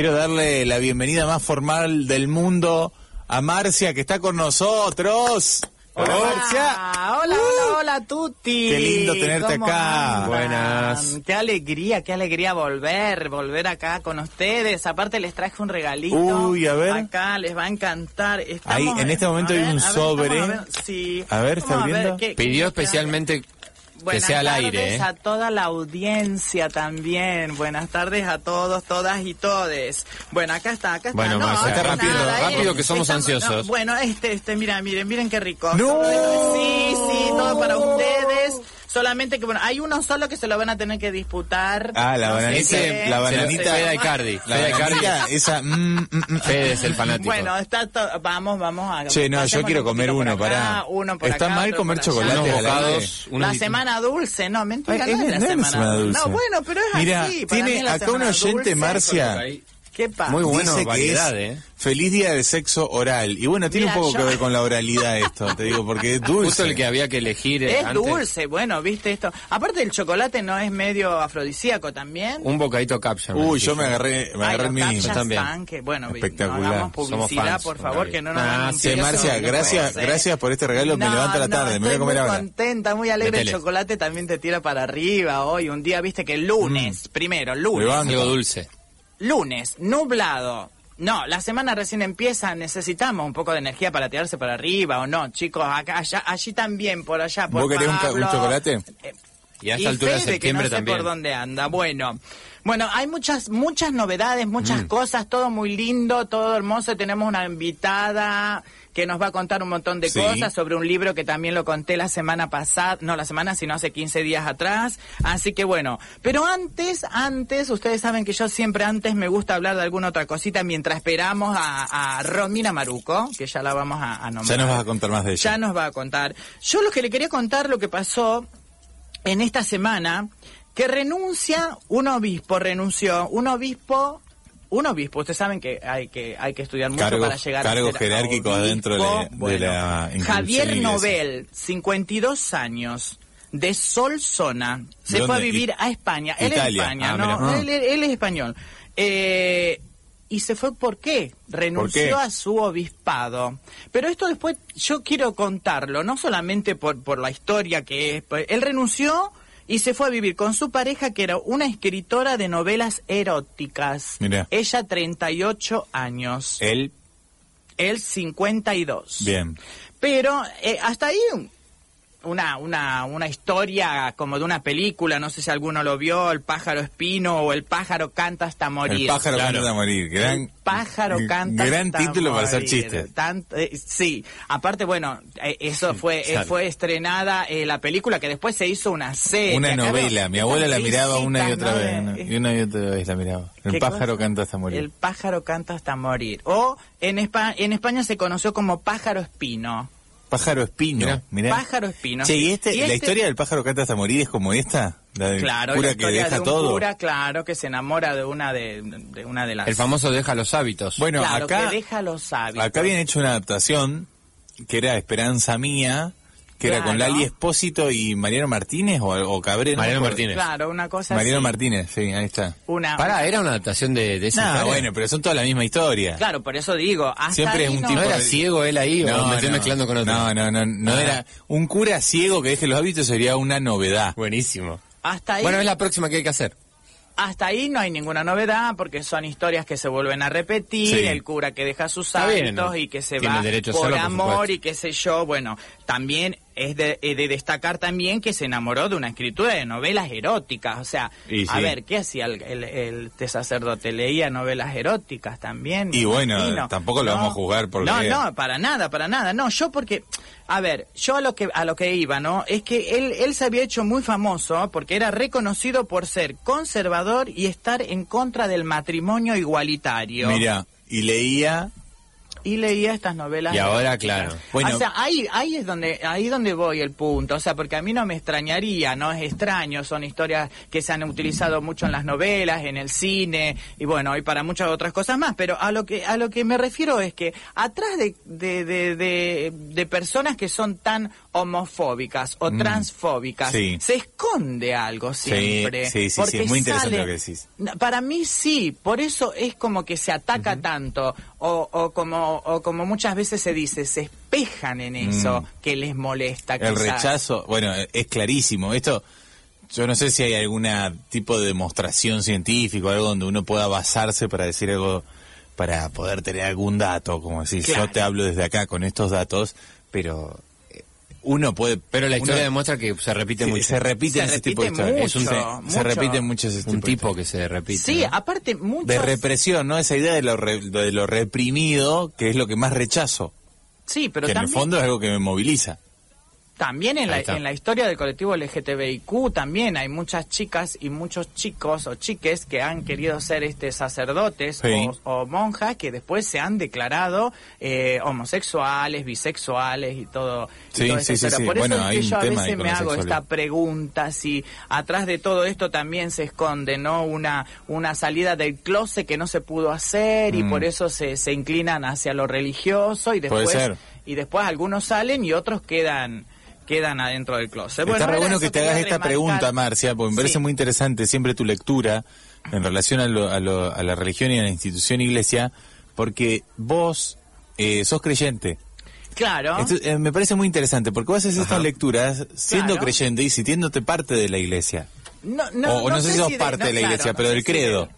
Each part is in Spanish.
Quiero darle la bienvenida más formal del mundo a Marcia, que está con nosotros. Hola, Marcia. Hola, hola, hola, Tuti. Qué lindo tenerte ¿Cómo acá. andan? Buenas. Qué alegría, qué alegría volver, volver acá con ustedes. Aparte les traje un regalito. Uy, a ver. Acá les va a encantar. Estamos- Ahí, en este momento hay un sobre. vamos a ver, Sí. A ver, ¿está qué- qué Pidió especialmente Buenas sea al tardes aire, ¿eh? a toda la audiencia también. Buenas tardes a todos, todas y todes. Bueno, acá está, acá está. Bueno, no, Marcia, acá rápido, nada, ¿eh? rápido que somos Estamos- ansiosos. no, bueno, este, este, mira, miren, miren qué rico. ¡No! Sí, sí, todo para ustedes. Solamente que, bueno, hay uno solo que se lo van a tener que disputar. Ah, la No bananita, qué. la bananita. Fede Icardi. La bananita, esa. mm, mm, mm. Fede es el fanático. Bueno, está to- vamos, vamos a... Che, no, yo quiero un comer uno, por acá, pará. Uno por ¿Está acá, mal comer chocolate unos La di- semana dulce, no, mentira, Ay, no es la no semana, dulce. No, bueno, pero es Mira, así. para tiene la acá un oyente. Marcia. Muy bueno, Dice que variedad, es ¿eh? Feliz día del sexo oral. Y bueno, tiene Mira, un poco yo- que ver con la oralidad esto, te digo, porque es dulce. Justo el que había que elegir eh, Es antes. dulce, bueno, viste esto. Aparte el chocolate no es medio afrodisíaco también. Un bocadito caption. Uy, me yo me agarré, me Ay, agarré mínimo. captchas también. que, bueno, Espectacular. no hagamos publicidad, fans, por favor, que no nos Ah, sí, Marcia, no gracias, puede ser. gracias por este regalo, me No, levanto la no, tarde, me voy a estoy comer muy ahora. contenta, muy alegre. El chocolate también te tira para arriba hoy. Un día, viste que el lunes, primero, Me lunes. va- Algo dulce. Lunes, nublado. No, la semana recién empieza, necesitamos un poco de energía para tirarse para arriba o no, chicos, acá, allá, allí también, por allá, por ¿Vos querés un, chocolate? Eh, Y a esta altura de septiembre que no sé también. por dónde anda. Bueno, bueno, hay muchas muchas novedades, Mm. muchas cosas, todo muy lindo, todo hermoso. Tenemos una invitada que nos va a contar un montón de Sí. cosas sobre un libro que también lo conté la semana pasada, no la semana, sino hace 15 días atrás. Así que bueno, pero antes, antes, ustedes saben que yo siempre antes me gusta hablar de alguna otra cosita mientras esperamos a, a Romina Maruco, que ya la vamos a, a nombrar. Ya nos vas a contar más de ella. Ya nos va a contar. Yo lo que le quería contar lo que pasó en esta semana, que renuncia un obispo, renunció un obispo, un obispo, ustedes saben que hay que hay que estudiar mucho Cargos- para llegar cargos a jerárquicos obispo. adentro de- de la Javier. Nobel, 52 años, de Solsona, se ¿Dónde? fue a vivir a España. Él es. España, Ah, no, mira. él, él es español. Eh, y se fue ¿por qué? Renunció qué? a su obispado. Pero esto después yo quiero contarlo, no solamente por, por la historia que es. pues, Él renunció y se fue a vivir con su pareja, que era una escritora de novelas eróticas. Mirá. Ella 38 años, Él, él 52. bien. Pero eh, hasta ahí una, una, una historia como de una película, no sé si alguno lo vio, El pájaro espino o El pájaro canta hasta morir. El pájaro claro. canta a morir. Gran, El pájaro canta Gran hasta título para hacer chistes. Eh, sí, aparte, bueno, eh, eso fue eh, fue estrenada eh, la película que después se hizo una serie. Una novela. Mi abuela la miraba una y otra vez. Y una y otra vez la miraba. El ¿Qué pájaro cosa? canta hasta morir. El pájaro canta hasta morir. O en, Espa- en España se conoció como pájaro espino. Pájaro espino. Mirá. Mirá. Pájaro espino. Che, ¿y, este, Y la este- historia del pájaro canta hasta morir es como esta? La del Claro, cura la que historia deja de un todo. cura, claro, que se enamora de una de, de una de las... El famoso deja los hábitos. Bueno, claro, acá, que deja los hábitos. acá habían hecho una adaptación que era Esperanza Mía, que era con. Lali Espósito y Mariano Martínez o, o Cabrera. no Mariano. Martínez. Claro, una cosa Mariano así. Martínez, sí, ahí está. Una, Pará, era una adaptación de, de esa No, historia? bueno, pero son todas la misma historia. Claro, por eso digo, hasta Siempre es un no- tipo ¿No era de- ciego él ahí o me estoy mezclando con otro? No, no, no, no Ah. era un cura ciego que deje los hábitos sería una novedad. Buenísimo. Hasta ahí, Bueno, es la próxima que hay que hacer. hasta ahí no hay ninguna novedad porque son historias que se vuelven a repetir, Sí. el cura que deja sus bien, hábitos ¿no? y que se Tiene va por hacerlo, por amor supuesto. y qué sé yo. Bueno, también es de, eh, de destacar también que se enamoró de una escritura de novelas eróticas. O sea, Y a sí. ver, ¿qué hacía el, el, el- este sacerdote? Leía novelas eróticas también. Y bueno, imagino. tampoco lo vamos a juzgar por No, no, para nada, para nada. No, yo porque, a ver, yo a lo que a lo que iba, ¿no? Es que él él se había hecho muy famoso porque era reconocido por ser conservador y estar en contra del matrimonio igualitario. Mira, y leía y leía estas novelas. Y ahora, claro. Bueno, o sea, ahí, ahí es donde, ahí donde voy el punto. O sea, porque a mí no me extrañaría, no es extraño, son historias que se han utilizado mucho en las novelas, en el cine, y bueno, y para muchas otras cosas más. Pero a lo que, a lo que me refiero es que atrás de, de, de, de, personas que son tan homofóbicas o mm. transfóbicas, se esconde algo siempre. Sí, sí, sí, es muy interesante lo que decís. Para mí sí, por eso es como que se ataca tanto, o, o como o, como muchas veces se dice, se espejan en eso mm. que les molesta. El rechazo, bueno, es clarísimo. Esto, yo no sé si hay algún tipo de demostración científica, algo donde uno pueda basarse para decir algo, para poder tener algún dato, como decir, yo te hablo desde acá con estos datos, pero uno puede pero la historia demuestra que se repite mucho. se repite ese tipo de historias se repite mucho ese un tipo que se repite sí aparte mucho de represión no esa idea de lo, de lo reprimido que es lo que más rechazo. Sí pero que en el fondo es algo que me moviliza también en la, en la historia del colectivo LGTBIQ también hay muchas chicas y muchos chicos o chiques que han querido ser este sacerdotes o, monjas que después se han declarado eh, homosexuales, bisexuales y todo. Sí, sí, sí, Por eso es que yo a veces me hago esta pregunta si atrás de todo esto también se esconde no una una salida del closet que no se pudo hacer y mm. por eso se, se inclinan hacia lo religioso y después y después algunos salen y otros quedan quedan adentro del closet. Está re bueno que te hagas esta pregunta, Marcia, porque me parece muy interesante siempre tu lectura en relación a, la religión y a la institución iglesia, porque vos eh, sos creyente. Claro. Eh, me parece muy interesante, porque vos haces estas lecturas siendo creyente y sintiéndote parte de la iglesia. No, no, o, no, sé si sos parte de la iglesia, pero del credo.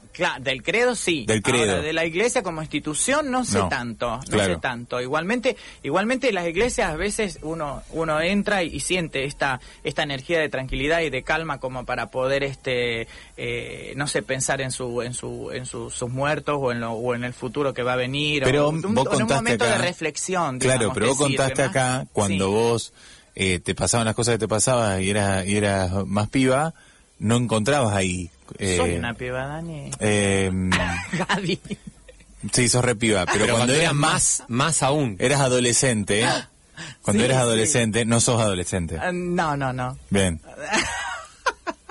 Del credo sí. Del credo. de la iglesia como institución no sé tanto, no sé tanto. Igualmente, igualmente las iglesias a veces uno uno entra y, siente esta esta energía de tranquilidad y de calma como para poder este eh, no sé pensar en su en su en sus muertos o en lo, o en el futuro que va a venir. Pero o, un, vos en un momento de reflexión. Claro, pero vos contaste acá cuando vos eh, te pasaban las cosas que te pasaban y eras y eras más piba, no encontrabas ahí eh, Soy una piba, Dani. Eh, Gaby. Sí, sos re piba, pero, cuando, eras más, más aún. Eras adolescente, cuando eras adolescente, no sos adolescente. Uh, no, no, no. Bien.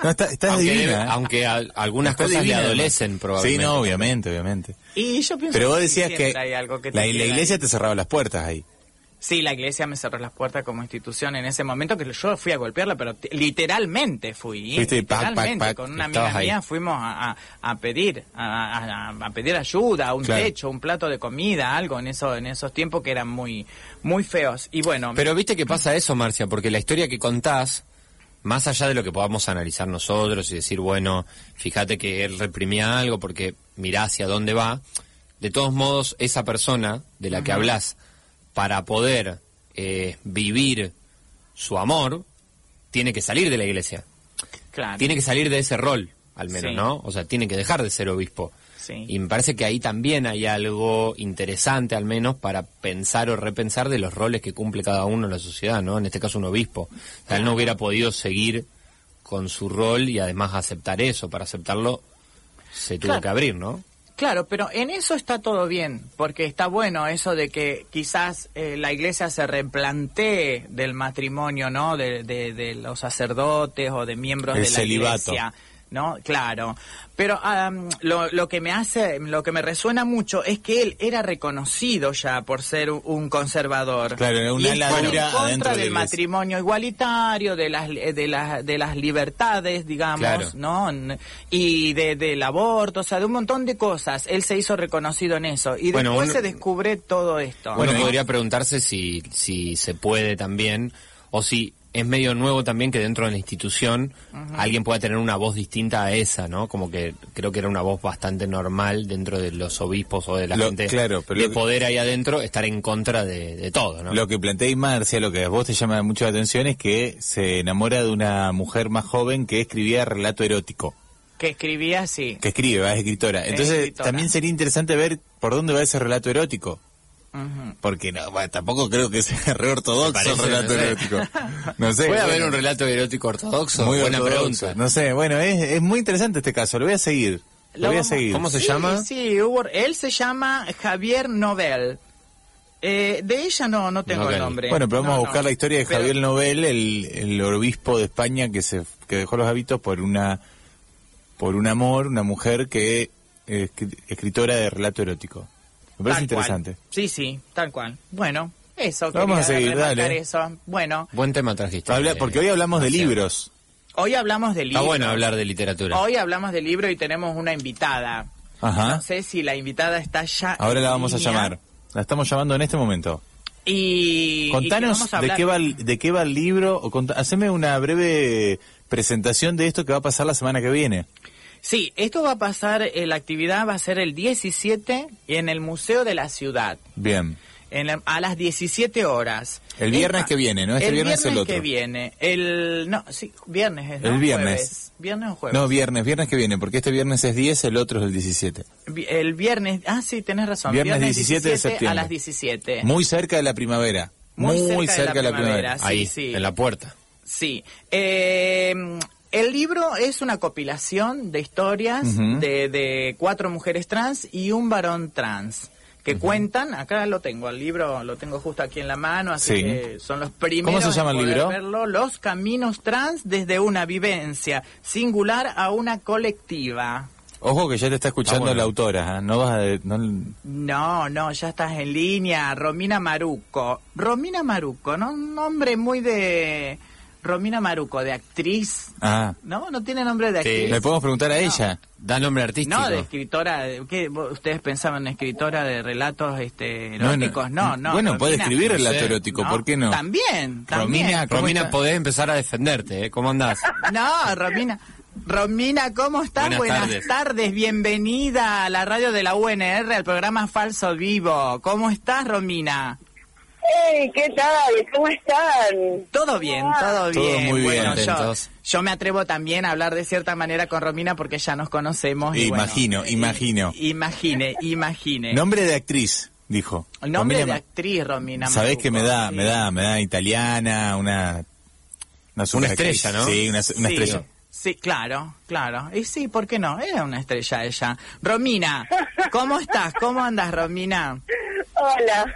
No, está, estás aunque, divina. ¿eh? Aunque a, algunas cosas le adolecen, probablemente. Sí, no, obviamente, obviamente. Y yo pienso Pero vos decías que, hay algo que la, la iglesia te cerraba las puertas ahí. Sí, la iglesia me cerró las puertas como institución en ese momento que yo fui a golpearla, pero literalmente fui. literalmente, con una amiga mía fuimos a, a, pedir, a, a, pedir ayuda, un techo, un plato de comida, algo en eso, en esos tiempos que eran muy, muy feos. Y bueno. Pero viste que pasa eso, Marcia, porque la historia que contás, más allá de lo que podamos analizar nosotros y decir, bueno, fíjate que él reprimía algo porque mirá hacia dónde va, de todos modos, esa persona de la que hablas para poder eh, vivir su amor, tiene que salir de la iglesia. Claro. Tiene que salir de ese rol, al menos, ¿no? O sea, tiene que dejar de ser obispo. Y me parece que ahí también hay algo interesante, al menos, para pensar o repensar de los roles que cumple cada uno en la sociedad, ¿no? En este caso, un obispo. O sea, él no hubiera podido seguir con su rol y además aceptar eso. Para aceptarlo, se tuvo que abrir, ¿no? Claro, pero en eso está todo bien, porque está bueno eso de que quizás eh, la iglesia se replantee del matrimonio, ¿no? De, de, los sacerdotes o de miembros de la iglesia. ¿No? Claro. Pero lo, lo, que me hace, lo que me resuena mucho es que él era reconocido ya por ser un conservador. Claro, una y en contra del matrimonio igualitario, de las de las de las libertades, digamos, ¿no? Y de, del aborto, o sea, de un montón de cosas. Él se hizo reconocido en eso y después se descubre todo esto. Bueno, podría preguntarse si si se puede también o si es medio nuevo también que dentro de la institución alguien pueda tener una voz distinta a esa, ¿no? Como que creo que era una voz bastante normal dentro de los obispos o de la gente claro, de poder ahí adentro estar en contra de, todo, ¿no? Lo que plantea Marcia, lo que a vos te llama mucho la atención es que se enamora de una mujer más joven que escribía relato erótico. Que escribía, sí. Que escribe, es escritora. Entonces, también sería interesante ver por dónde va ese relato erótico. Porque no, tampoco creo que sea re ortodoxo relato erótico. No sé. ¿Puede haber un relato erótico ortodoxo? Muy Buena pregunta. No sé, bueno, es, es muy interesante este caso, lo voy a seguir. Lo, voy a seguir. ¿Cómo se llama? Sí, él se llama Javier Nobel. Eh, de ella no, no tengo el nombre. Bueno, pero vamos a buscar la historia de Javier Nobel, el, el obispo de España que se que dejó los hábitos por una por un amor, una mujer que es escritora de relato erótico. Me parece interesante. Sí, sí, tal cual. Bueno, eso. Vamos a seguir, dale. Eso. Bueno. Buen tema trajiste. porque hoy hablamos de libros. Hoy hablamos de libros. Está bueno hablar de literatura. Hoy hablamos de libro y tenemos una invitada. Ajá. No sé si la invitada está ya. Ahora la vamos a llamar. La estamos llamando en este momento. Y contanos de qué va de qué va el libro o haceme una breve presentación de esto que va a pasar la semana que viene. Sí, esto va a pasar, eh, la actividad va a ser el 17 en el Museo de la Ciudad. Bien a las 17 horas. El viernes que viene, ¿no? Este el viernes, el otro. que viene. El, no, sí, viernes es, El viernes. ¿Viernes o jueves? No, viernes, viernes que viene, porque este viernes es 10, el otro es el 17. El viernes, ah, sí, tenés razón. Viernes, 17, de septiembre. A las 17. Muy cerca de la primavera. Muy, cerca, de la primavera. Ahí, sí. en la puerta. Sí. Eh, el libro es una compilación de historias de, de cuatro mujeres trans y un varón trans que cuentan, acá lo tengo, el libro lo tengo justo aquí en la mano, así que son los primeros ¿Cómo se llama el libro? verlo, Los caminos trans desde una vivencia singular a una colectiva. Ojo que ya te está escuchando la autora, ¿eh? no vas a... No... no... ya estás en línea, Romina Maruco. Romina Maruco, ¿no? Un nombre muy de Romina Maruco, de actriz. Ah. No, no tiene nombre de actriz. Le podemos preguntar a ella. Da nombre artístico. No, de escritora. ¿qué, ¿Ustedes pensaban en escritora de relatos este, eróticos? No, no. bueno, puede escribir relato erótico, ¿por qué no? También, también. Romina, Romina podés empezar a defenderte, ¿eh? ¿Cómo andás? No, Romina. Romina, ¿cómo estás? Buenas, tardes. bienvenida a la radio de la UNR, al programa Falso Vivo. ¿Cómo estás, Romina? Hey, ¿qué tal? ¿Cómo están? Todo bien, todo bien. Todo muy bien. yo, me atrevo también a hablar de cierta manera con Romina porque ya nos conocemos. imagino, imagino. Imagine, imagine. Nombre de actriz, dijo. Nombre de actriz, Romina. Sabés que me da, me da, me da italiana, una... Una, estrella, ¿no? Sí, una, estrella. Sí, claro, claro. Y sí, ¿por qué no? Era una estrella ella. Romina, ¿cómo estás? ¿Cómo andas, Romina? Hola.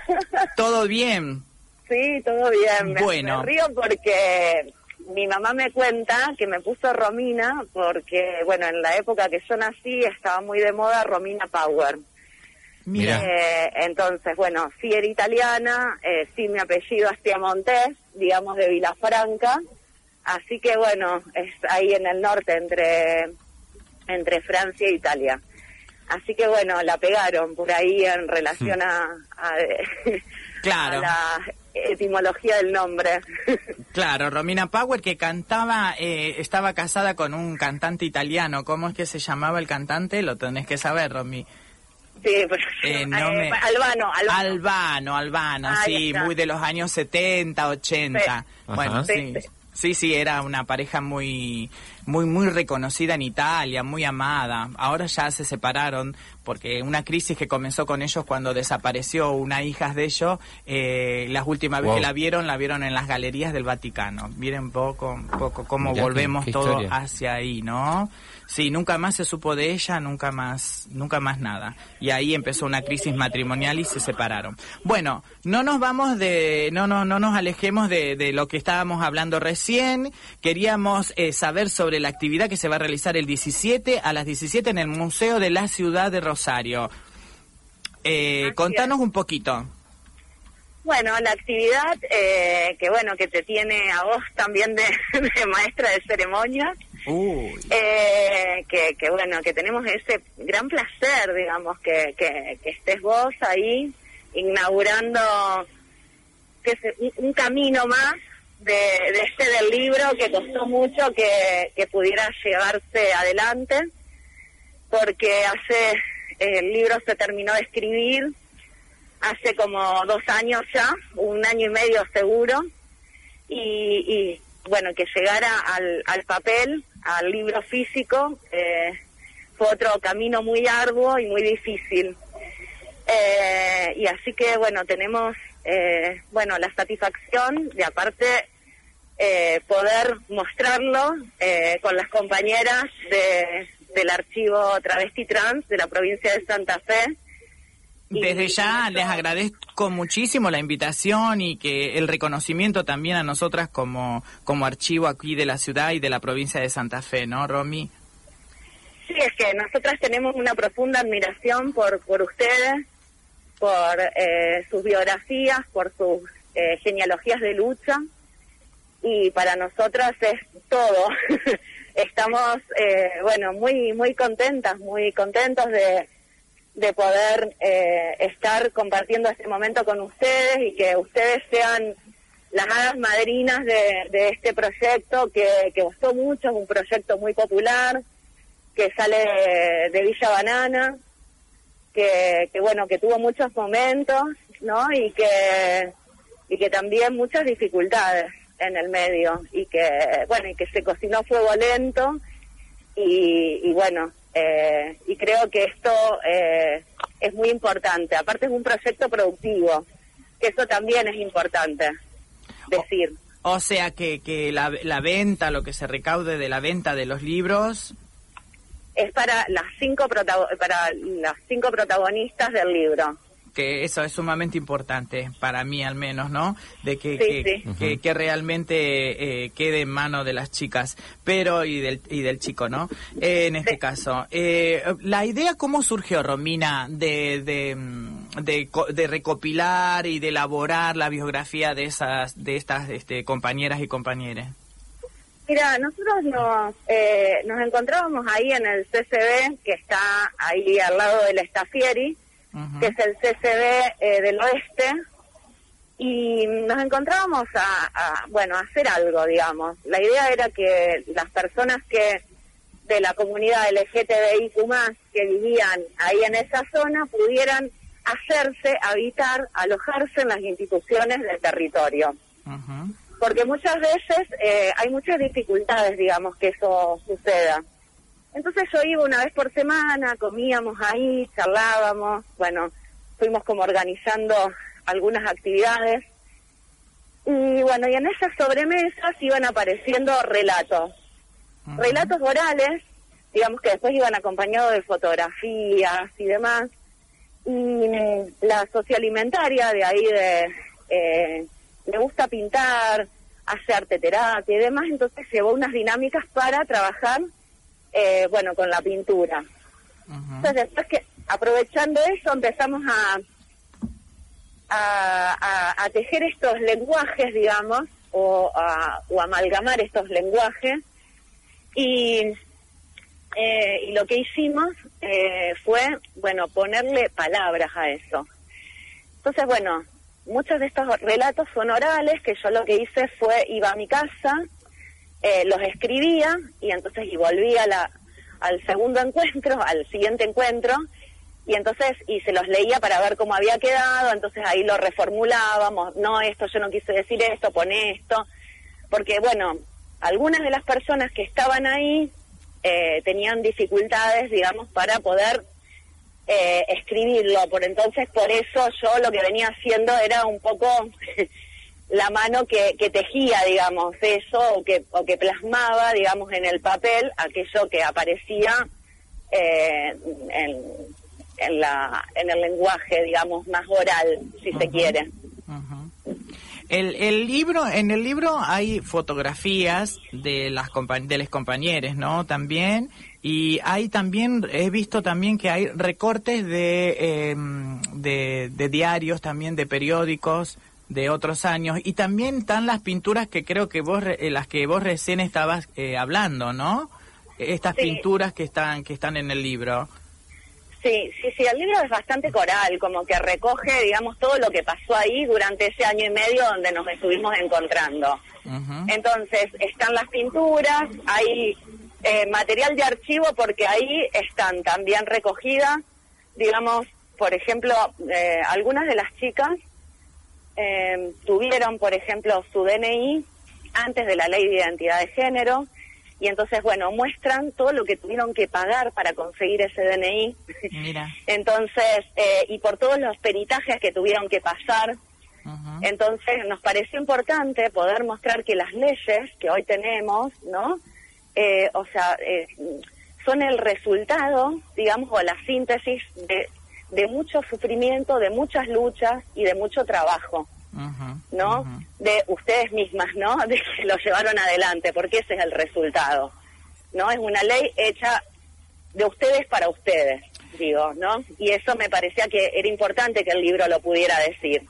¿Todo bien? Sí, todo bien. bueno. Me río porque mi mamá me cuenta que me puso Romina porque, bueno, en la época que yo nací estaba muy de moda Romina Power. Mira. Eh, entonces, bueno, sí era italiana, eh, sí mi apellido es Piamontés, digamos de Vilafranca, así que bueno, es ahí en el norte entre, entre Francia e Italia. Así que bueno, la pegaron por ahí en relación a, claro. la etimología del nombre. Claro, Romina Power que cantaba, eh, estaba casada con un cantante italiano. ¿Cómo es que se llamaba el cantante? Lo tenés que saber, Romy. Sí, pues, eh, eh, Albano, Albano. Albano, sí, muy de los años 70, 80. Bueno, sí. Sí, sí, era una pareja muy, muy, muy reconocida en Italia, muy amada. Ahora ya se separaron porque una crisis que comenzó con ellos cuando desapareció una hija de ellos, eh, las últimas veces que la vieron, la vieron en las galerías del Vaticano. Miren poco, poco cómo volvemos todo hacia ahí, ¿no? Sí, nunca más se supo de ella, nunca más, nunca más nada. Y ahí empezó una crisis matrimonial y se separaron. Bueno, no nos vamos de, no, no, no nos alejemos de, de lo que estábamos hablando recién. Queríamos eh, saber sobre la actividad que se va a realizar el 17 a las 17 en el Museo de la Ciudad de Rosario. Eh, contanos un poquito. Bueno, la actividad eh, que bueno que te tiene a vos también de, de maestra de ceremonias eh, que, que, bueno, que tenemos ese gran placer, digamos, que, que, estés vos ahí inaugurando que un, camino más de, de este del libro que costó mucho que, que pudiera llevarse adelante, porque hace, el libro se terminó de escribir hace como dos años ya, un año y medio seguro, y, y bueno, que llegara al, al papel al libro físico eh, fue otro camino muy arduo y muy difícil. Eh, y así que, bueno, tenemos, eh, bueno, la satisfacción de aparte poder mostrarlo con las compañeras de, del archivo Travesti Trans de la provincia de Santa Fe, Desde ya les agradezco muchísimo la invitación y que el reconocimiento también a nosotras como, como archivo aquí de la ciudad y de la provincia de Santa Fe, ¿no, Romy? Sí, es que nosotras tenemos una profunda admiración por, por ustedes, por eh, sus biografías, por sus eh, genealogías de lucha y para nosotras es todo. Estamos, eh, bueno, muy, muy contentas, muy contentos de de poder eh, estar compartiendo este momento con ustedes y que ustedes sean las hadas madrinas de, de este proyecto que, que, gustó mucho, es un proyecto muy popular, que sale de, Villa Banana, que, que, bueno, que tuvo muchos momentos, ¿no? Y que, y que también muchas dificultades en el medio y que, bueno, y que se cocinó fuego lento y, y bueno, eh, y creo que esto eh, es muy importante. Aparte es un proyecto productivo, que eso también es importante decir. O, sea que, que la, la venta, lo que se recaude de la venta de los libros... Es para las cinco, para las cinco protagonistas del libro que eso es sumamente importante para mí al menos, ¿no? De que, que, realmente eh, quede en mano de las chicas, pero y del, y del chico, ¿no? Eh, en este caso. Eh, la idea, ¿cómo surgió, Romina, de, de, de, recopilar y de elaborar la biografía de esas de estas este, compañeras y compañeros? Mira, nosotros nos, nos encontrábamos ahí en el CCB, que está ahí al lado del Estafieri, que es el CCB eh, del oeste, y nos encontrábamos a, bueno, a hacer algo, digamos. La idea era que las personas que de la comunidad LGTBIQ+, que vivían ahí en esa zona, pudieran hacerse, habitar, alojarse en las instituciones del territorio. Porque muchas veces eh, hay muchas dificultades, digamos, que eso suceda. Entonces yo iba una vez por semana, comíamos ahí, charlábamos, bueno, fuimos como organizando algunas actividades. Y bueno, y en esas sobremesas iban apareciendo relatos, relatos orales, digamos que después iban acompañados de fotografías y demás. Y la socialimentaria de ahí de, eh, le gusta pintar, hace arte terapia y demás, entonces llevó unas dinámicas para trabajar eh, bueno, con la pintura. Entonces, después que, aprovechando eso, empezamos a, a, tejer estos lenguajes, digamos, o, a, o amalgamar estos lenguajes. Y, eh, y lo que hicimos eh, fue, bueno, ponerle palabras a eso. Entonces, bueno, muchos de estos relatos son orales, que yo lo que hice fue, iba a mi casa, eh, los escribía y entonces y volvía la, al segundo encuentro, al siguiente encuentro, y entonces y se los leía para ver cómo había quedado, entonces ahí lo reformulábamos, no, esto yo no quise decir esto, pone esto, porque bueno, algunas de las personas que estaban ahí eh, tenían dificultades, digamos, para poder eh, escribirlo, por entonces por eso yo lo que venía haciendo era un poco la mano que, que tejía, digamos, eso o que, o que plasmaba, digamos, en el papel aquello que aparecía eh, en, en, la, en el lenguaje, digamos, más oral, si se quiere. El, el libro, en el libro hay fotografías de las de los compañeros, ¿no? También y hay también he visto también que hay recortes de, em, de, de diarios, también de periódicos de otros años. Y también están las pinturas que creo que vos eh, las que vos recién estabas eh, hablando no estas pinturas que están que están en el libro. Sí sí sí el libro es bastante coral como que recoge digamos todo lo que pasó ahí durante ese año y medio donde nos estuvimos encontrando. Entonces están las pinturas hay eh, material de archivo porque ahí están también recogidas digamos por ejemplo algunas de las chicas eh, tuvieron, por ejemplo, su DNI antes de la ley de identidad de género y entonces, bueno, muestran todo lo que tuvieron que pagar para conseguir ese DNI. entonces, eh, y por todos los peritajes que tuvieron que pasar. Entonces, nos pareció importante poder mostrar que las leyes que hoy tenemos, ¿no? Eh, o sea, eh, son el resultado, digamos, o la síntesis de de mucho sufrimiento, de muchas luchas y de mucho trabajo, ¿no? De ustedes mismas, ¿no? De que lo llevaron adelante, porque ese es el resultado, ¿no? Es una ley hecha de ustedes para ustedes, digo, ¿no? Y eso me parecía que era importante que el libro lo pudiera decir.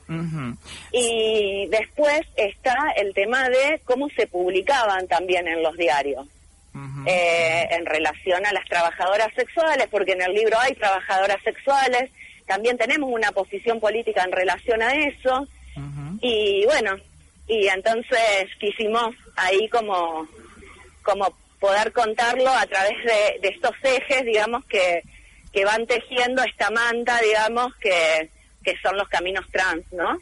Y después está el tema de cómo se publicaban también en los diarios. Eh, en relación a las trabajadoras sexuales, porque en el libro hay trabajadoras sexuales, también tenemos una posición política en relación a eso, y bueno, y entonces quisimos ahí como, como poder contarlo a través de, de estos ejes, digamos, que, que van tejiendo esta manta, digamos, que, que son los caminos trans, ¿no?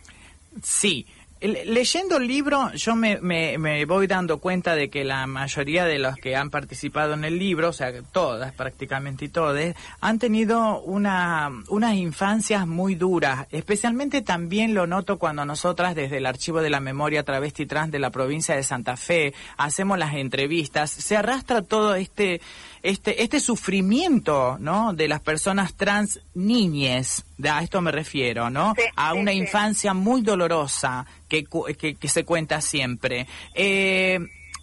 Sí, Leyendo el libro, yo me, me, voy dando cuenta de que la mayoría de los que han participado en el libro, o sea, todas, prácticamente todas, han tenido una, unas infancias muy duras. Especialmente también lo noto cuando nosotras, desde el Archivo de la Memoria Travesti Trans de la provincia de Santa Fe, hacemos las entrevistas, se arrastra todo este este, este sufrimiento, ¿no? De las personas trans niñes, a esto me refiero, ¿no? a una infancia muy dolorosa que, que, se cuenta siempre. Eh,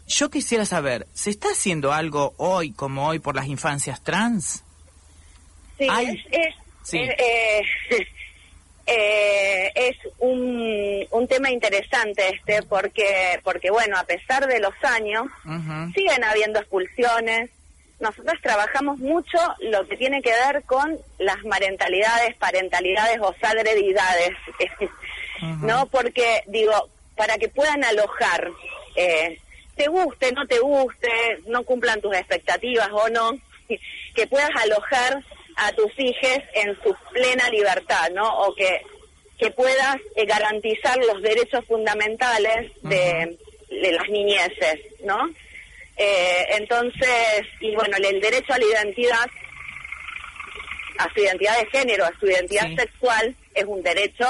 yo quisiera saber, ¿se está haciendo algo hoy como hoy por las infancias trans? Sí, es, eh, eh, es, un, un, tema interesante este porque, porque, bueno, a pesar de los años, siguen habiendo expulsiones, nosotros trabajamos mucho lo que tiene que ver con las marentalidades, parentalidades o sagredidades, ¿no? Porque, digo, para que puedan alojar, eh, te guste, no te guste, no cumplan tus expectativas o no, que puedas alojar a tus hijos en su plena libertad, ¿no? O que, que puedas eh, garantizar los derechos fundamentales de, de las niñeces, ¿no? Eh, entonces, y bueno, el derecho a la identidad, a su identidad de género, a su identidad sexual, es un derecho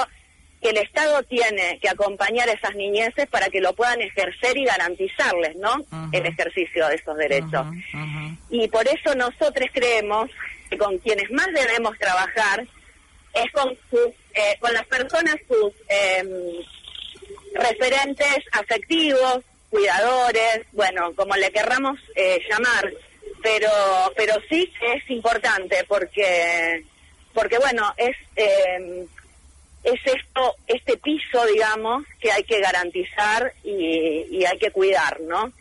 que el Estado tiene que acompañar a esas niñeces para que lo puedan ejercer y garantizarles, ¿no? El ejercicio de esos derechos. Y por eso nosotros creemos que con quienes más debemos trabajar es con sus, eh, con las personas, sus em, referentes afectivos, cuidadores, bueno, como le querramos eh, llamar, pero pero sí es importante porque porque bueno es eh, es esto, este piso, digamos, que hay que garantizar y, hay que cuidar, ¿no?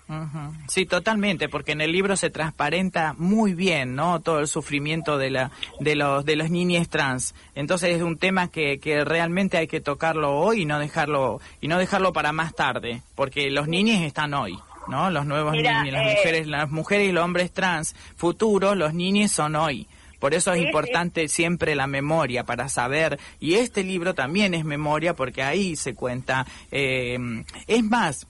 Sí, totalmente, porque en el libro se transparenta muy bien, ¿no? Todo el sufrimiento de la, de los, de los niños trans. Entonces es un tema que, que realmente hay que tocarlo hoy y no dejarlo, y no dejarlo para más tarde, porque los niños están hoy. ¿no? Los nuevos niños, las eh, mujeres, las mujeres y los hombres trans futuros, los niños son hoy. Por eso es importante siempre la memoria para saber, y este libro también es memoria porque ahí se cuenta. Eh, es más,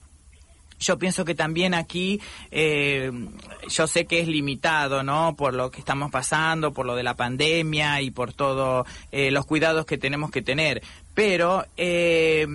yo pienso que también aquí, eh, yo sé que es limitado, ¿no? Por lo que estamos pasando, por lo de la pandemia y por todos eh, los cuidados que tenemos que tener pero eh,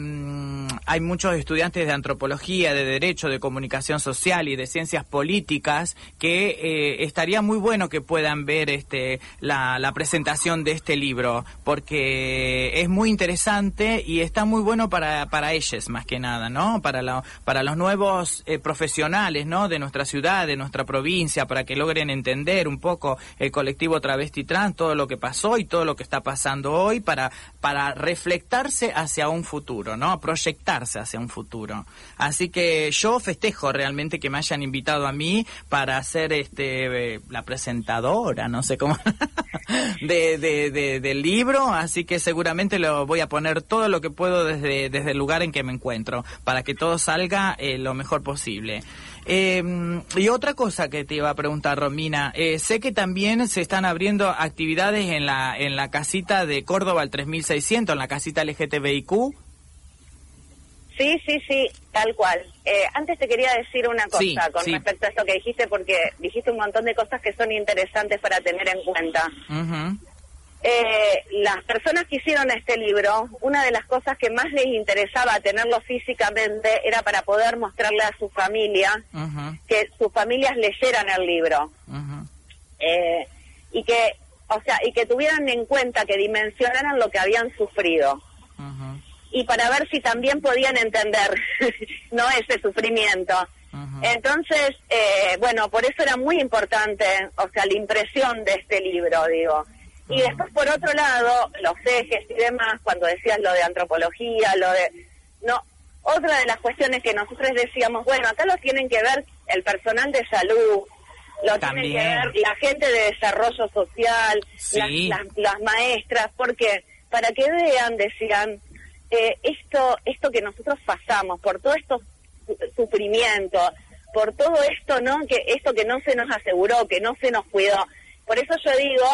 hay muchos estudiantes de antropología, de derecho, de comunicación social y de ciencias políticas que eh, estaría muy bueno que puedan ver este la, presentación de este libro porque es muy interesante y está muy bueno para para ellos más que nada, ¿no? Para la, para los nuevos eh, profesionales, ¿no? De nuestra ciudad, de nuestra provincia, para que logren entender un poco el colectivo travesti trans, todo lo que pasó y todo lo que está pasando hoy para para reflexionar hacia un futuro, ¿no? Proyectarse hacia un futuro. Así que yo festejo realmente que me hayan invitado a mí para ser este eh, la presentadora, no sé cómo, de, de, del libro, así que seguramente lo voy a poner todo lo que puedo desde, desde el lugar en que me encuentro, para que todo salga eh, lo mejor posible. Eh, y otra cosa que te iba a preguntar, Romina, eh, sé que también se están abriendo actividades en la, en la casita de Córdoba, el 3600, en la casita LGTBIQ. Sí, sí, sí, tal cual. Eh, antes te quería decir una cosa con respecto a esto que dijiste, porque dijiste un montón de cosas que son interesantes para tener en cuenta. Eh, las personas que hicieron este libro, una de las cosas que más les interesaba tenerlo físicamente era para poder mostrarle a su familia que sus familias leyeran el libro. Eh, y que o sea, y que tuvieran en cuenta, que dimensionaran lo que habían sufrido. Y para ver si también podían entender, no ese sufrimiento. Entonces, eh, bueno, por eso era muy importante, o sea, la impresión de este libro, digo. Y después, por otro lado, los ejes y demás, cuando decías lo de antropología, lo de... No, otra de las cuestiones que nosotros decíamos, bueno, acá lo tienen que ver el personal de salud, lo tienen que ver la gente de desarrollo social, las, maestras, porque para que vean, decían, eh, esto, esto que nosotros pasamos, por todo estos sufrimiento, por todo esto, ¿no? Que esto que no se nos aseguró, que no se nos cuidó. Por eso yo digo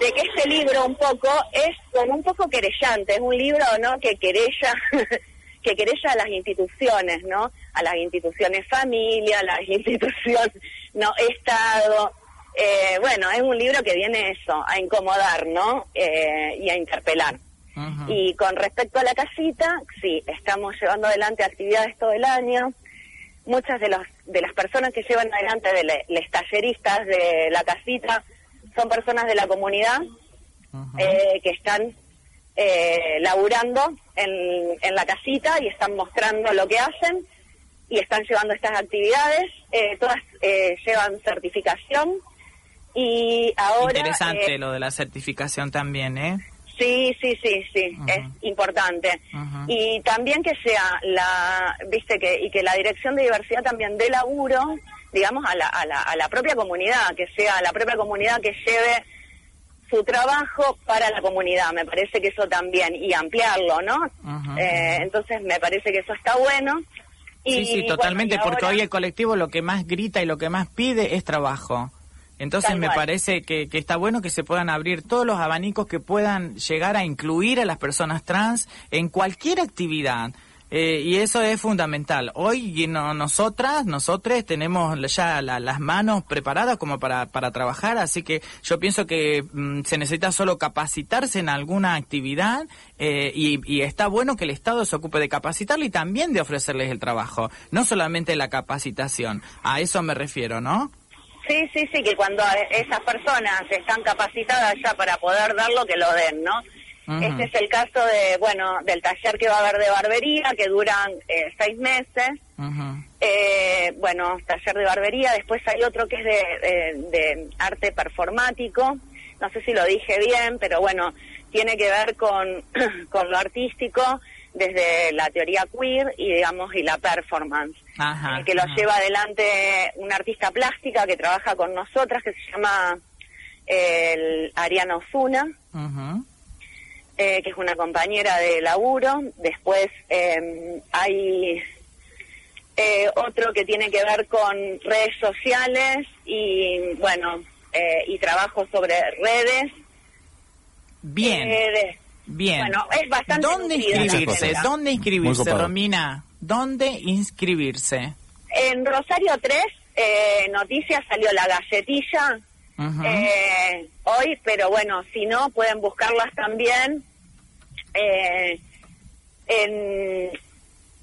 de que este libro un poco es como un poco querellante, es un libro, ¿no? Que querella que querella a las instituciones, ¿no? A las instituciones familia, a las instituciones, no, Estado. Eh, bueno, es un libro que viene eso, a incomodar, ¿no? Eh, y a interpelar. Y con respecto a la casita, sí, estamos llevando adelante actividades todo el año. Muchas de, los, de las personas que llevan adelante, de los talleristas de la casita, son personas de la comunidad eh, que están eh, laburando en, en, la casita y están mostrando lo que hacen y están llevando estas actividades. Eh, todas eh, llevan certificación y ahora... Interesante lo de la certificación también, ¿eh? Sí, sí, sí, sí, es importante. Y también que sea la, viste, que y que la Dirección de Diversidad también dé laburo, digamos, a la, a la, a la propia comunidad, que sea la propia comunidad que lleve su trabajo para la comunidad, me parece que eso también, y ampliarlo, ¿no? Eh, entonces me parece que eso está bueno. Y, sí, sí, totalmente, porque hoy el colectivo lo que más grita y lo que más pide es trabajo. Entonces me parece que, que, está bueno que se puedan abrir todos los abanicos que puedan llegar a incluir a las personas trans en cualquier actividad. Eh, y eso es fundamental. Hoy no, nosotras, nosotros tenemos ya las manos preparadas como para, para trabajar, así que yo pienso que mm, se necesita solo capacitarse en alguna actividad eh, y, y, está bueno que el Estado se ocupe de capacitarle y también de ofrecerles el trabajo, no solamente la capacitación. A eso me refiero, ¿no? Sí, sí, sí, que cuando esas personas están capacitadas ya para poder dar lo que lo den, ¿no? Este es el caso de, bueno, del taller que va a haber de barbería, que duran eh, seis meses. eh, bueno, taller de barbería. Después hay otro que es de, de, arte performático. No sé si lo dije bien, pero bueno, tiene que ver con, con lo artístico desde la teoría queer y digamos y la performance eh, que lo lleva adelante una artista plástica que trabaja con nosotras que se llama el Ariana Osuna eh, que es una compañera de laburo. Después em, hay eh, otro que tiene que ver con redes sociales y, bueno, eh, y trabajo sobre redes. Bien. Bien. Bueno, es bastante. ¿Dónde inscribirse? ¿Dónde inscribirse, Romina? ¿Dónde inscribirse? En Rosario 3, Noticias salió la galletilla eh, hoy, pero bueno, si no, pueden buscarlas también eh, en,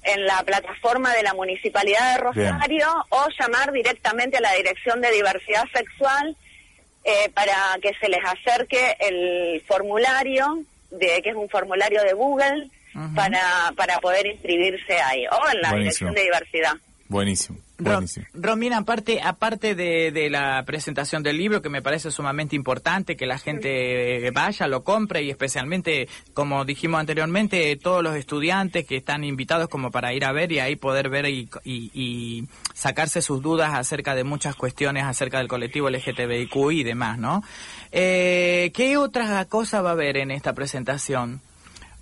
en la plataforma de la Municipalidad de Rosario o llamar directamente a la Dirección de Diversidad Sexual eh, para que se les acerque el formulario, de que es un formulario de Google, para, para poder inscribirse ahí, o en la Dirección de Diversidad. Buenísimo. Romina, aparte, aparte de, la presentación del libro, que me parece sumamente importante que la gente vaya, lo compre y especialmente, como dijimos anteriormente, todos los estudiantes que están invitados como para ir a ver y ahí poder ver y, sacarse sus dudas acerca de muchas cuestiones acerca del colectivo LGTBIQ y demás, ¿no? Eh, ¿Qué otra cosa va a haber en esta presentación?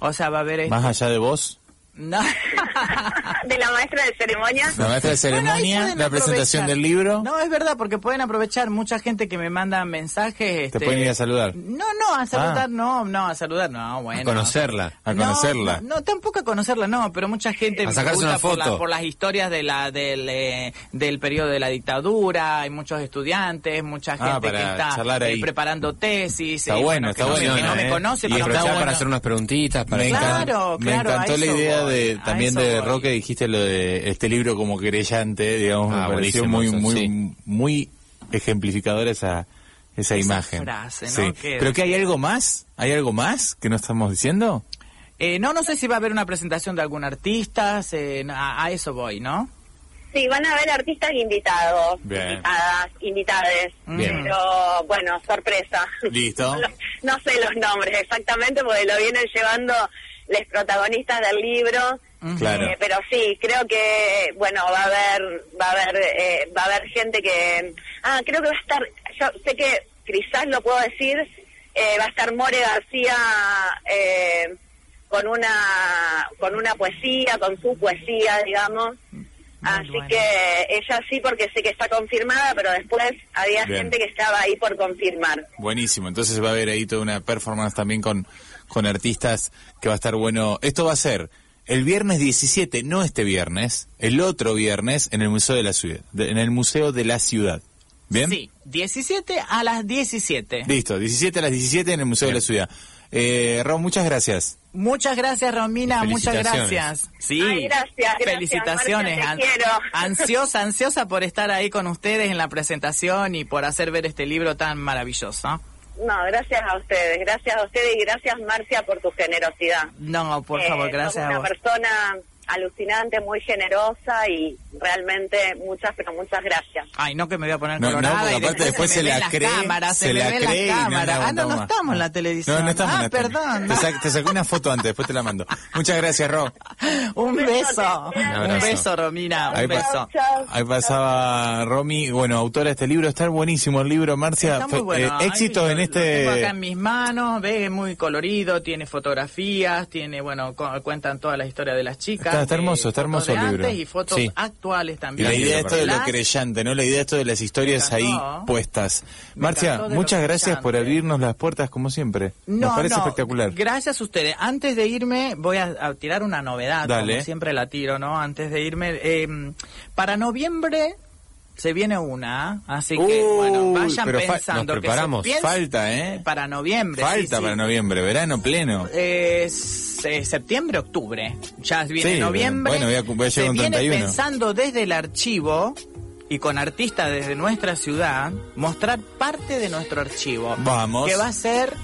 O sea, va a haber... Más allá de vos. No. de la maestra de ceremonias. La maestra de ceremonia, la presentación del libro. No, es verdad, porque pueden aprovechar mucha gente que me manda mensajes. Te este, pueden ir a saludar. No, no, a saludar ah. no, no, a saludar no, bueno. A conocerla, a conocerla. No, tampoco a conocerla, no, pero mucha gente a sacarse una foto. Por, las historias de la, del, eh, del periodo de la dictadura, hay muchos estudiantes, mucha ah, gente que está eh, preparando tesis. Está bueno, está bueno. Que no me conoce, y pero está para hacer unas preguntitas. Para claro, me encantó la idea de también de Roque dijiste lo de este libro como querellante, digamos, me ah, pareció muy muy muy ejemplificador esa esa, imagen. Frase, ¿no? Pero que hay algo más, hay algo más que no estamos diciendo. Eh, no, no sé si va a haber una presentación de algún artista, a, eso voy, ¿no? Sí, van a haber artistas invitados, invitadas, invitades, pero bueno, sorpresa. Listo. no, sé los nombres exactamente porque lo vienen llevando los protagonistas del libro. Claro. Eh, pero sí, creo que bueno va a haber va a haber eh, va a haber gente que ah creo que va a estar yo sé que quizás lo puedo decir eh, va a estar More García con una con una poesía con su poesía digamos Así que ella sí porque sé que está confirmada, pero después había gente que estaba ahí por confirmar. Buenísimo, entonces va a haber ahí toda una performance también con, con artistas que va a estar bueno. Esto va a ser el viernes 17, no este viernes, el otro viernes en el Museo de la Ciudad. en el Museo de la Ciudad. ¿Bien? Sí, 17 a las 17. Listo, 17 a las 17 en el Museo de la Ciudad. Eh, muchas gracias. Muchas gracias, Romina, muchas gracias. Sí, gracias, felicitaciones. ansiosa, ansiosa por estar ahí con ustedes en la presentación y por hacer ver este libro tan maravilloso. No, gracias a ustedes, gracias a ustedes y gracias, Marcia, por tu generosidad. No, por favor, eh, gracias a vos. persona alucinante, muy generosa y realmente muchas, pero muchas gracias. Ay, no que me voy a poner no, colorada no, aparte después, se, la cree, se, la cree la cámara. ah, no, no estamos en la televisión. No, no estamos ah, perdón. Te, saqué una foto antes, después te la mando. Muchas gracias, Ro. Un beso. Un, beso, Romina. Un beso. Ahí pasaba Romy, bueno, autora de este libro. Está buenísimo el libro, Marcia. Está muy bueno. Eh, éxito en este... Lo tengo acá en mis manos, ve, muy colorido, tiene fotografías, tiene, bueno, cuentan toda la historia de las chicas. Está, hermoso, está hermoso el libro. y fotos actuales también. la idea esto de lo creyente, ¿no? La idea esto de las historias ahí puestas. Marcia, muchas gracias por abrirnos las puertas como siempre. Nos parece espectacular. Gracias a ustedes. Antes de irme, voy a, tirar una novedad, como siempre la tiro, ¿no? Antes de irme, eh, para noviembre se viene una, así que bueno, vayan pensando. Nos preparamos, falta, ¿eh? Para noviembre. Falta para noviembre, verano pleno. Es septiembre, octubre. Ya viene noviembre. Bueno, voy a, se viene pensando desde el archivo y con artistas desde nuestra ciudad mostrar parte de nuestro archivo. Vamos. Que va a ser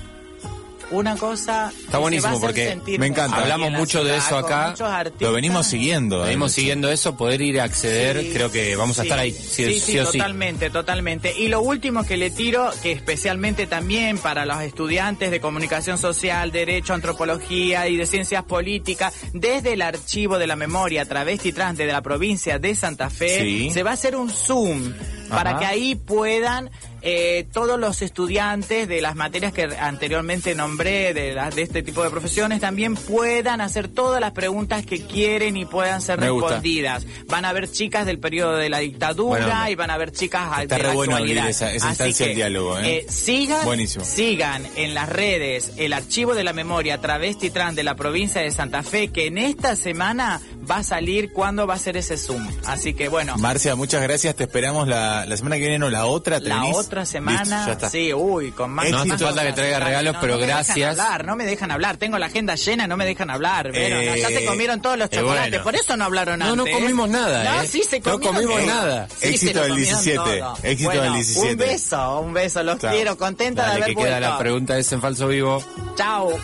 una cosa está buenísimo porque me encanta. Hablamos mucho de eso acá. lo venimos siguiendo venimos siguiendo eso poder ir a acceder creo que vamos a estar ahí sí, sí, totalmente totalmente. Y lo último que le tiro que especialmente también para los estudiantes de comunicación social derecho antropología y de ciencias políticas desde el archivo de la memoria travesti trans de la provincia de Santa Fe se va a hacer un zoom para que ahí puedan eh, todos los estudiantes de las materias que anteriormente nombré, de, de este tipo de profesiones, también puedan hacer todas las preguntas que quieren y puedan ser respondidas. Van a haber chicas del periodo de la dictadura y van a haber chicas de la bueno actualidad. Esa, esa instancia del diálogo. ¿eh? Eh, sigan, sigan en las redes el archivo de la memoria travesti trans de la provincia de Santa Fe, que en esta semana va a salir cuándo va a ser ese Zoom. Así que bueno. Marcia, muchas gracias. Te esperamos la, la semana que viene o la otra. la otra semana. Sí, uy, con más. No hace falta que traiga regalos, pero gracias. hablar, no me dejan hablar. Tengo la agenda llena, no me dejan hablar. Eh, ya se comieron todos los chocolates, por eso no hablaron antes. No, no comimos nada. No, ¿eh? sí se No comimos nada. Éxito del 17. Éxito del 17. Un beso, un beso. Los quiero. Contenta de haber que queda la pregunta es en falso vivo. Chao.